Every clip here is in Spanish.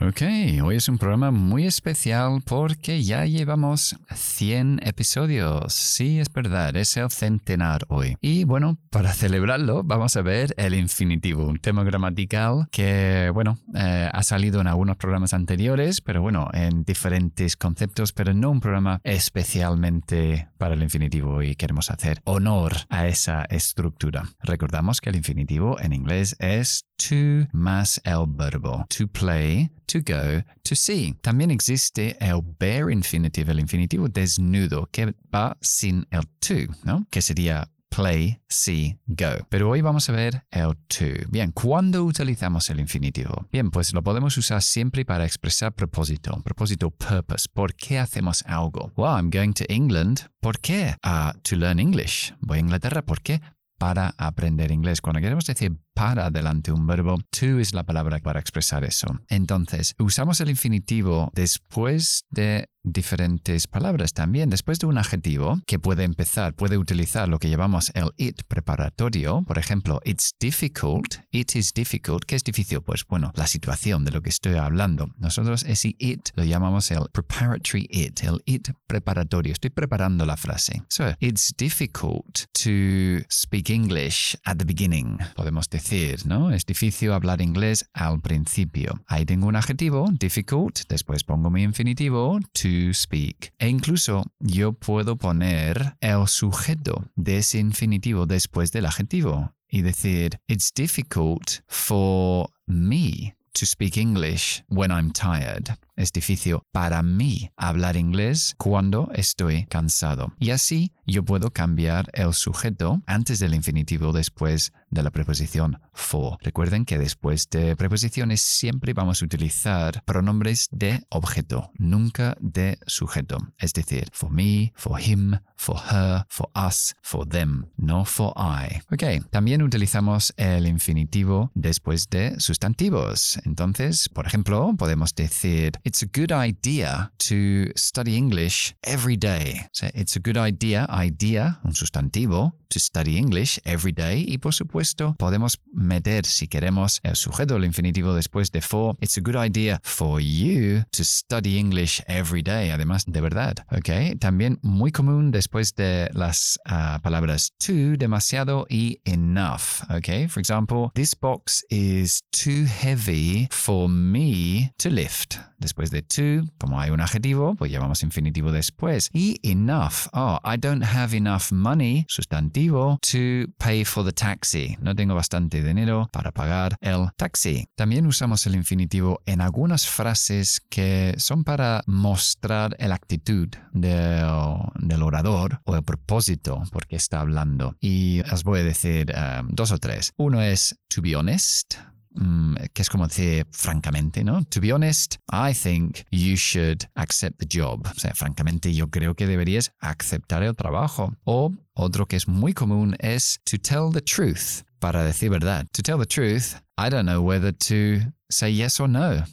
Ok, hoy es un programa muy especial porque ya llevamos 100 episodios. Sí, es verdad, es el centenar hoy. Y bueno, para celebrarlo vamos a ver el infinitivo, un tema gramatical que, bueno, eh, ha salido en algunos programas anteriores, pero bueno, en diferentes conceptos, pero no un programa especialmente para el infinitivo y queremos hacer honor a esa estructura. Recordamos que el infinitivo en inglés es to más el verbo to play, to go, to see. También existe el bare infinitive, el infinitivo desnudo, que va sin el to, ¿no? Que sería play, see, go. Pero hoy vamos a ver el to. Bien, ¿cuándo utilizamos el infinitivo? Bien, pues lo podemos usar siempre para expresar propósito, propósito purpose. ¿Por qué hacemos algo? Well, I'm going to England. ¿Por qué? Uh, to learn English. Voy a Inglaterra. ¿Por qué? Para aprender inglés. Cuando queremos decir para delante un verbo, to es la palabra para expresar eso. Entonces, usamos el infinitivo después de diferentes palabras también. Después de un adjetivo que puede empezar, puede utilizar lo que llamamos el it preparatorio. Por ejemplo, it's difficult, it is difficult. ¿Qué es difícil? Pues bueno, la situación de lo que estoy hablando. Nosotros ese it lo llamamos el preparatory it, el it preparatorio. Estoy preparando la frase. So, it's difficult to speak English at the beginning. Podemos decir decir, ¿no? Es difícil hablar inglés al principio. Ahí tengo un adjetivo, difficult, después pongo mi infinitivo, to speak. E incluso yo puedo poner el sujeto de ese infinitivo después del adjetivo y decir, it's difficult for me to speak English when I'm tired. Es difícil para mí hablar inglés cuando estoy cansado. Y así yo puedo cambiar el sujeto antes del infinitivo después de la preposición for. Recuerden que después de preposiciones siempre vamos a utilizar pronombres de objeto, nunca de sujeto. Es decir, for me, for him, for her, for us, for them, no for I. Ok, también utilizamos el infinitivo después de sustantivos. Entonces, por ejemplo, podemos decir it's a good idea to study English every day. So it's a good idea, idea, un sustantivo, to study English every day. Y por supuesto, podemos meter, si queremos, el sujeto, el infinitivo después de for. It's a good idea for you to study English every day. Además, de verdad. Ok. También muy común después de las uh, palabras too, demasiado y enough. Ok. For example, this box is too heavy for me to lift. Después de to, como hay un adjetivo, pues llevamos infinitivo después. Y enough. Oh, I don't have enough money, sustantivo, to pay for the taxi. No tengo bastante dinero para pagar el taxi. También usamos el infinitivo en algunas frases que son para mostrar la actitud del, del orador o el propósito porque está hablando. Y os voy a decir um, dos o tres. Uno es to be honest, que es como decir francamente, ¿no? To be honest, I think you should accept the job. O sea, francamente, yo creo que deberías aceptar el trabajo. O otro que es muy común es to tell the truth, para decir verdad. To tell the truth, I don't know whether to say yes or no.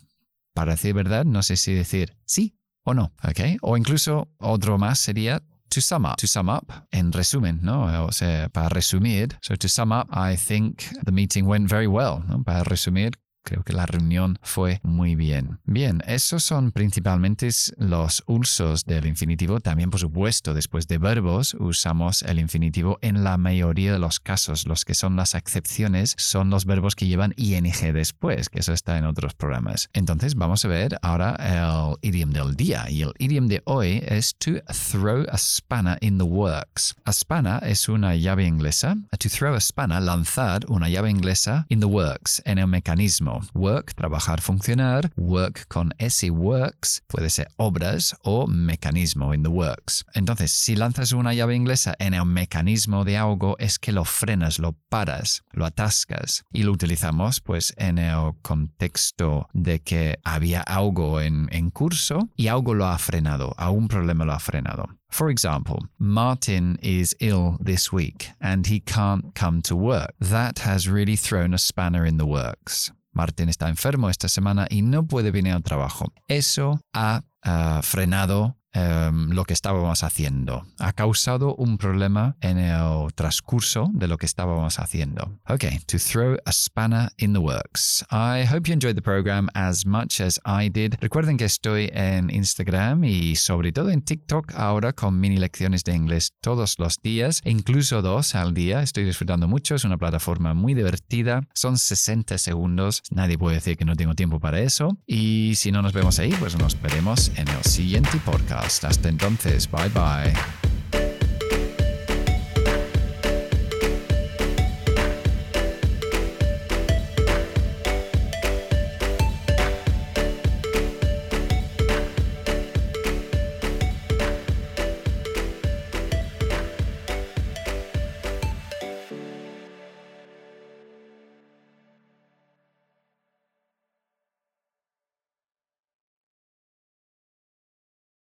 Para decir verdad, no sé si decir sí o no, ¿ok? O incluso otro más sería to sum up, to sum up, en resumen, ¿no? O sea, para resumir. So to sum up, I think the meeting went very well, ¿no? Para resumir, Creo que la reunión fue muy bien. Bien, esos son principalmente los usos del infinitivo. También, por supuesto, después de verbos, usamos el infinitivo en la mayoría de los casos. Los que son las excepciones son los verbos que llevan ing después, que eso está en otros programas. Entonces, vamos a ver ahora el idioma del día. Y el idioma de hoy es to throw a spanner in the works. A spanner es una llave inglesa. To throw a spanner, lanzar una llave inglesa in the works, en el mecanismo. Work, trabajar, funcionar. Work con S works puede ser obras o mecanismo in the works. Entonces, si lanzas una llave inglesa en el mecanismo de algo, es que lo frenas, lo paras, lo atascas. Y lo utilizamos pues en el contexto de que había algo en, en curso y algo lo ha frenado, a un problema lo ha frenado. For example, Martin is ill this week and he can't come to work. That has really thrown a spanner in the works. Martin está enfermo esta semana y no puede venir al trabajo. Eso ha uh, frenado um, lo que estábamos haciendo. Ha causado un problema en el transcurso de lo que estábamos haciendo. Okay, to throw a spanner in the works. I hope you enjoyed the program as much as I did. Recuerden que estoy en Instagram y sobre todo en TikTok ahora con mini lecciones de inglés todos los días, incluso dos al día. Estoy disfrutando mucho, es una plataforma muy divertida. Son 60 segundos, nadie puede decir que no tengo tiempo para eso. Y si no nos vemos ahí, pues nos veremos en el siguiente podcast. Hasta entonces, bye bye.